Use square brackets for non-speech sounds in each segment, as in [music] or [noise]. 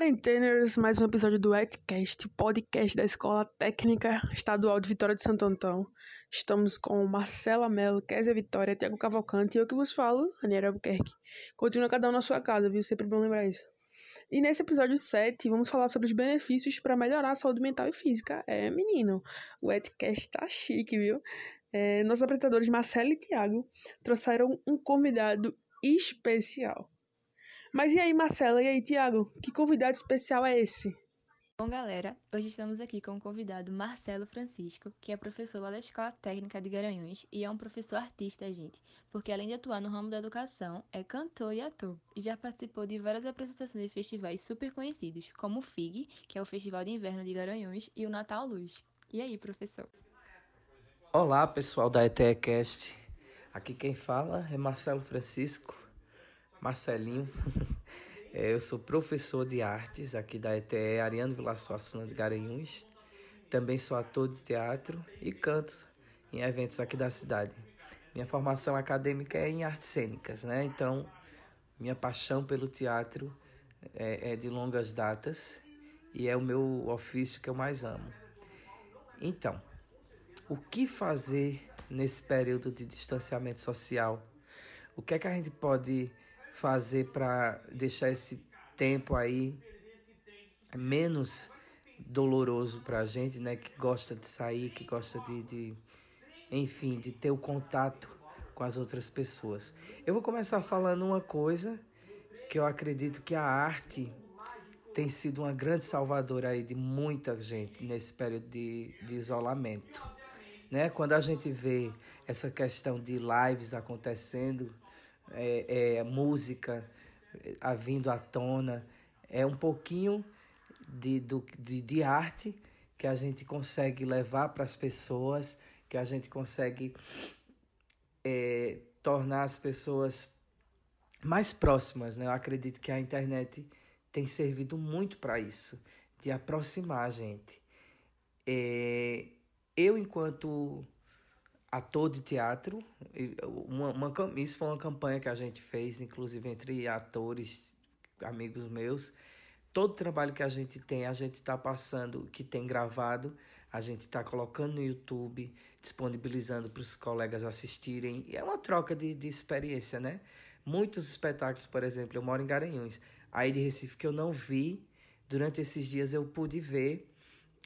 Quarenteners, mais um episódio do Etcast, podcast da Escola Técnica Estadual de Vitória de Santo Antão. Estamos com Marcela Mello, Kézia Vitória, Tiago Cavalcante e eu que vos falo, Aniela Albuquerque. Continua cada um na sua casa, viu? Sempre bom lembrar isso. E nesse episódio 7, vamos falar sobre os benefícios para melhorar a saúde mental e física. É, menino, o Etcast tá chique, viu? É, nossos apresentadores Marcela e Tiago trouxeram um convidado especial. Mas e aí, Marcela? E aí, Tiago? Que convidado especial é esse? Bom, galera, hoje estamos aqui com o convidado Marcelo Francisco, que é professor lá da Escola Técnica de Garanhuns e é um professor artista, gente, porque além de atuar no ramo da educação, é cantor e ator. E já participou de várias apresentações de festivais super conhecidos, como o FIG, que é o Festival de Inverno de Garanhuns, e o Natal Luz. E aí, professor? Olá, pessoal da ETECast. Aqui quem fala é Marcelo Francisco, Marcelinho. [laughs] É, eu sou professor de artes aqui da ETE Ariano Vilaço Assuna de Garanhuns. Também sou ator de teatro e canto em eventos aqui da cidade. Minha formação acadêmica é em artes cênicas, né? Então, minha paixão pelo teatro é, é de longas datas e é o meu ofício que eu mais amo. Então, o que fazer nesse período de distanciamento social? O que é que a gente pode fazer para deixar esse tempo aí menos doloroso para a gente, né? Que gosta de sair, que gosta de, de, enfim, de ter o contato com as outras pessoas. Eu vou começar falando uma coisa que eu acredito que a arte tem sido uma grande salvadora aí de muita gente nesse período de, de isolamento. Né? Quando a gente vê essa questão de lives acontecendo, é, é, música a vindo à tona, é um pouquinho de, do, de, de arte que a gente consegue levar para as pessoas, que a gente consegue é, tornar as pessoas mais próximas. Né? Eu acredito que a internet tem servido muito para isso, de aproximar a gente. É, eu, enquanto ator de teatro. Uma, uma, isso foi uma campanha que a gente fez, inclusive entre atores, amigos meus. Todo trabalho que a gente tem, a gente está passando, que tem gravado, a gente está colocando no YouTube, disponibilizando para os colegas assistirem. E é uma troca de, de experiência, né? Muitos espetáculos, por exemplo, eu moro em Garanhuns, aí de Recife que eu não vi, durante esses dias eu pude ver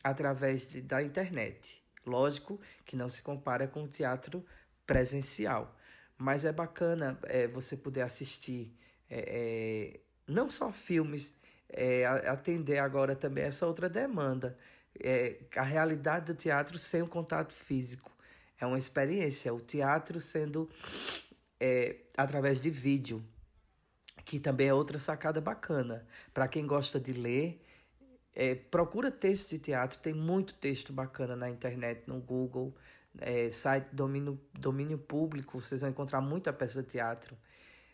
através de, da internet. Lógico que não se compara com o teatro presencial, mas é bacana é, você poder assistir é, é, não só filmes, é, atender agora também essa outra demanda. É, a realidade do teatro sem o contato físico. É uma experiência. O teatro sendo é, através de vídeo, que também é outra sacada bacana. Para quem gosta de ler, é, procura texto de teatro, tem muito texto bacana na internet, no Google, é, site domínio, domínio público, vocês vão encontrar muita peça de teatro.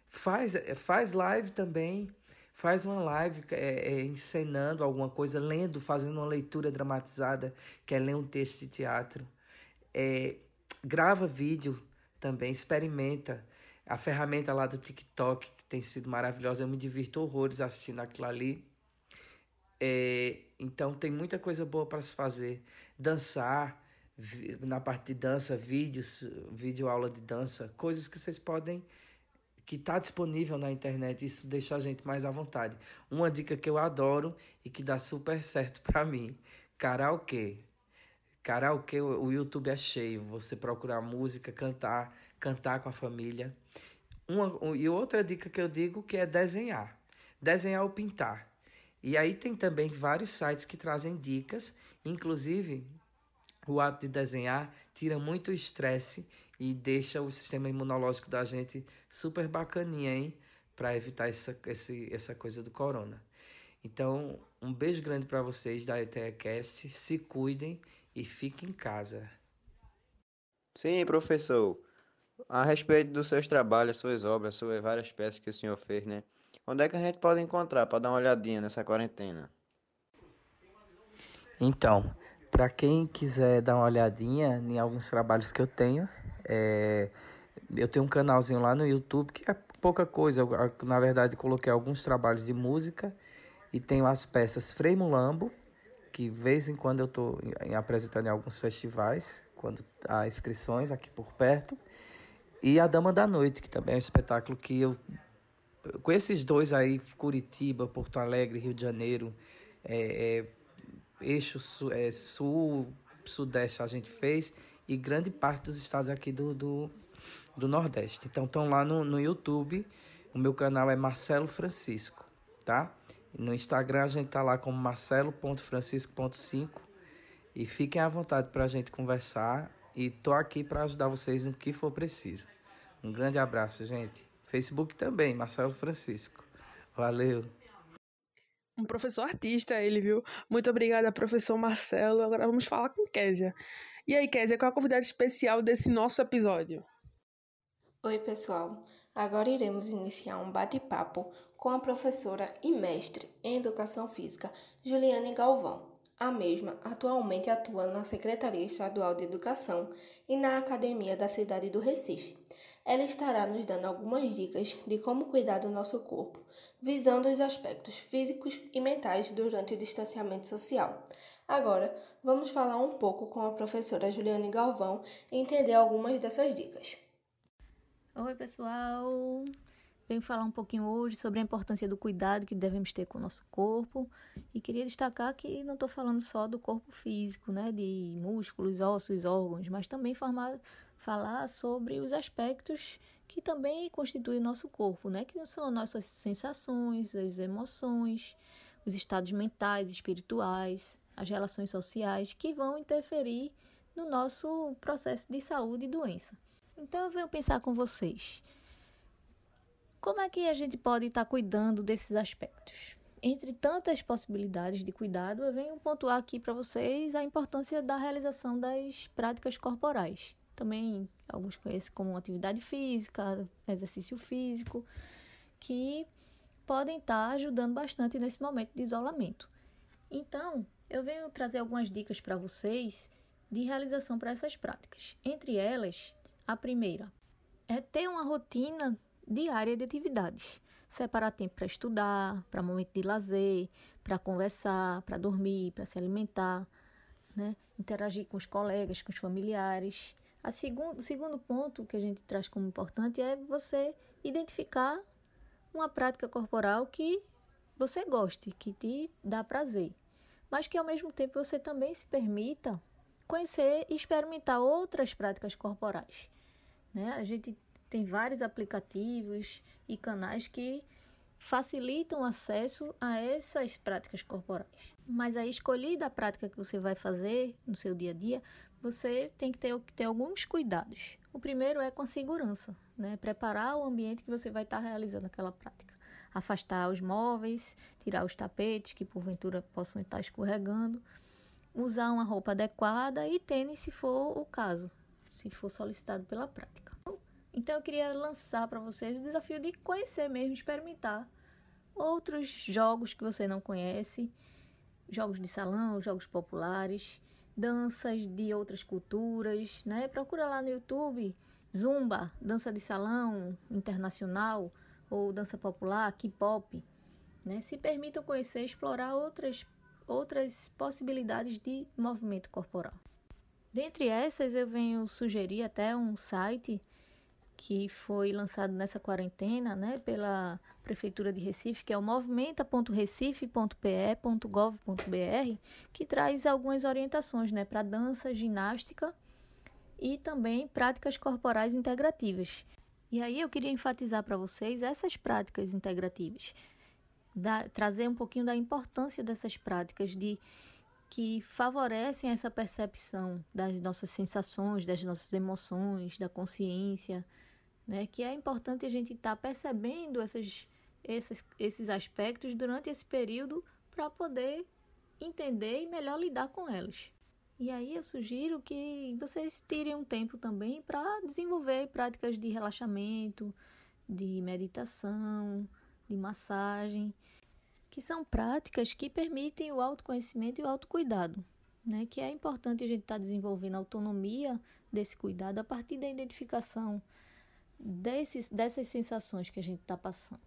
Faz, faz live também, faz uma live é, é, encenando alguma coisa, lendo, fazendo uma leitura dramatizada, que é ler um texto de teatro. É, grava vídeo também, experimenta. A ferramenta lá do TikTok, que tem sido maravilhosa, eu me divirto horrores assistindo aquilo ali. É, então tem muita coisa boa para se fazer. Dançar, na parte de dança, vídeos, vídeo aula de dança, coisas que vocês podem que está disponível na internet, isso deixa a gente mais à vontade. Uma dica que eu adoro e que dá super certo [laughs] para mim, karaokê. Karaokê, o YouTube é cheio, você procurar música, cantar, cantar com a família. Uma, e outra dica que eu digo que é desenhar. Desenhar ou pintar. E aí tem também vários sites que trazem dicas, inclusive o ato de desenhar tira muito estresse e deixa o sistema imunológico da gente super bacaninha, hein? Para evitar essa, esse, essa coisa do corona. Então, um beijo grande para vocês da ETECast. Se cuidem e fiquem em casa. Sim, professor. A respeito dos seus trabalhos, suas obras, suas várias peças que o senhor fez, né? Onde é que a gente pode encontrar para dar uma olhadinha nessa quarentena? Então, para quem quiser dar uma olhadinha em alguns trabalhos que eu tenho, é... eu tenho um canalzinho lá no YouTube que é pouca coisa. Eu, na verdade, coloquei alguns trabalhos de música E tenho as peças Frei Mulambo, que de vez em quando eu estou apresentando em alguns festivais, quando há inscrições aqui por perto. E a Dama da Noite, que também é um espetáculo que eu. Com esses dois aí, Curitiba, Porto Alegre, Rio de Janeiro, é, é, eixo sul, é, sul, sudeste a gente fez, e grande parte dos estados aqui do, do, do Nordeste. Então estão lá no, no YouTube. O meu canal é Marcelo Francisco, tá? No Instagram a gente tá lá como marcelo.francisco.5 e fiquem à vontade para a gente conversar e tô aqui para ajudar vocês no que for preciso. Um grande abraço, gente. Facebook também, Marcelo Francisco. Valeu. Um professor artista ele, viu? Muito obrigada, professor Marcelo. Agora vamos falar com Késia. E aí, Késia, qual é a convidada especial desse nosso episódio? Oi, pessoal. Agora iremos iniciar um bate-papo com a professora e mestre em Educação Física, Juliane Galvão. A mesma atualmente atua na Secretaria Estadual de Educação e na Academia da cidade do Recife. Ela estará nos dando algumas dicas de como cuidar do nosso corpo, visando os aspectos físicos e mentais durante o distanciamento social. Agora, vamos falar um pouco com a professora Juliane Galvão e entender algumas dessas dicas. Oi, pessoal! Venho falar um pouquinho hoje sobre a importância do cuidado que devemos ter com o nosso corpo e queria destacar que não estou falando só do corpo físico, né, de músculos, ossos, órgãos, mas também formar, falar sobre os aspectos que também constituem o nosso corpo, né, que são as nossas sensações, as emoções, os estados mentais, espirituais, as relações sociais que vão interferir no nosso processo de saúde e doença. Então eu venho pensar com vocês. Como é que a gente pode estar cuidando desses aspectos? Entre tantas possibilidades de cuidado, eu venho pontuar aqui para vocês a importância da realização das práticas corporais. Também alguns conhecem como atividade física, exercício físico, que podem estar ajudando bastante nesse momento de isolamento. Então, eu venho trazer algumas dicas para vocês de realização para essas práticas. Entre elas, a primeira é ter uma rotina diária de atividades. Separar tempo para estudar, para momento de lazer, para conversar, para dormir, para se alimentar, né? interagir com os colegas, com os familiares. A segundo, o segundo ponto que a gente traz como importante é você identificar uma prática corporal que você goste, que te dá prazer, mas que ao mesmo tempo você também se permita conhecer e experimentar outras práticas corporais. Né? A gente tem vários aplicativos e canais que facilitam o acesso a essas práticas corporais. Mas a escolhida a prática que você vai fazer no seu dia a dia, você tem que ter, ter alguns cuidados. O primeiro é com segurança, né? Preparar o ambiente que você vai estar realizando aquela prática. Afastar os móveis, tirar os tapetes que porventura possam estar escorregando, usar uma roupa adequada e tênis se for o caso, se for solicitado pela prática. Então eu queria lançar para vocês o desafio de conhecer mesmo, experimentar outros jogos que você não conhece, jogos de salão, jogos populares, danças de outras culturas, né? Procura lá no YouTube Zumba, dança de salão internacional ou dança popular, K-pop, né? Se permitam conhecer, explorar outras outras possibilidades de movimento corporal. Dentre essas, eu venho sugerir até um site que foi lançado nessa quarentena né, pela Prefeitura de Recife, que é o movimenta.recife.pe.gov.br, que traz algumas orientações né, para dança, ginástica e também práticas corporais integrativas. E aí eu queria enfatizar para vocês essas práticas integrativas, da, trazer um pouquinho da importância dessas práticas de que favorecem essa percepção das nossas sensações, das nossas emoções, da consciência, né? Que é importante a gente estar tá percebendo essas, esses, esses aspectos durante esse período para poder entender e melhor lidar com elas. E aí eu sugiro que vocês tirem um tempo também para desenvolver práticas de relaxamento, de meditação, de massagem, que são práticas que permitem o autoconhecimento e o autocuidado, né? Que é importante a gente estar tá desenvolvendo a autonomia desse cuidado a partir da identificação desses, dessas sensações que a gente está passando.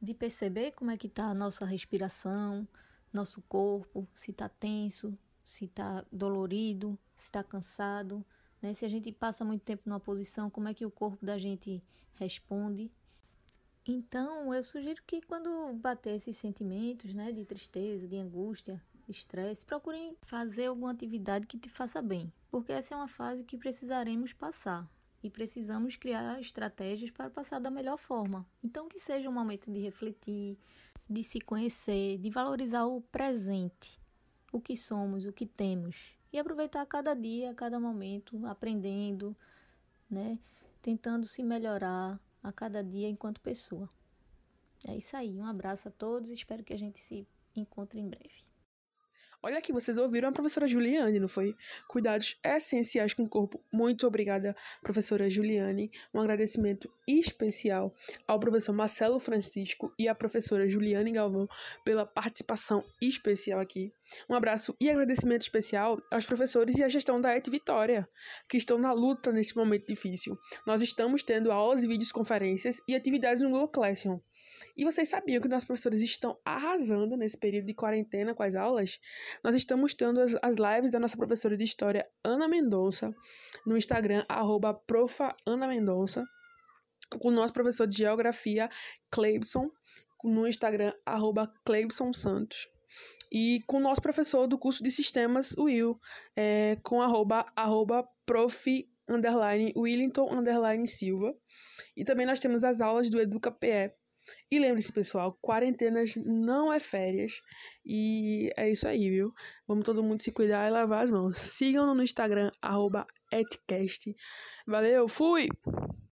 de perceber como é que está a nossa respiração, nosso corpo, se está tenso, se está dolorido, se está cansado, né? Se a gente passa muito tempo numa posição, como é que o corpo da gente responde? Então, eu sugiro que quando bater esses sentimentos, né, de tristeza, de angústia, estresse, procurem fazer alguma atividade que te faça bem, porque essa é uma fase que precisaremos passar e precisamos criar estratégias para passar da melhor forma. Então, que seja um momento de refletir, de se conhecer, de valorizar o presente, o que somos, o que temos e aproveitar cada dia, cada momento, aprendendo, né, tentando se melhorar a cada dia enquanto pessoa. É isso aí, um abraço a todos, espero que a gente se encontre em breve. Olha aqui, vocês ouviram a professora Juliane, não foi? Cuidados essenciais com o corpo. Muito obrigada, professora Juliane. Um agradecimento especial ao professor Marcelo Francisco e à professora Juliane Galvão pela participação especial aqui. Um abraço e agradecimento especial aos professores e à gestão da ET Vitória, que estão na luta nesse momento difícil. Nós estamos tendo aulas e videoconferências e atividades no Google Classroom. E vocês sabiam que nossos professores estão arrasando nesse período de quarentena com as aulas? Nós estamos tendo as, as lives da nossa professora de História, Ana Mendonça, no Instagram, arroba com o nosso professor de Geografia, Cleibson, no Instagram, arroba Santos. E com o nosso professor do curso de Sistemas, Will, é, com arroba, arroba prof, underline, Willington, underline, Silva. E também nós temos as aulas do EducaPE, e lembre-se, pessoal, quarentenas não é férias. E é isso aí, viu? Vamos todo mundo se cuidar e lavar as mãos. Sigam no Instagram, etcast. Valeu, fui!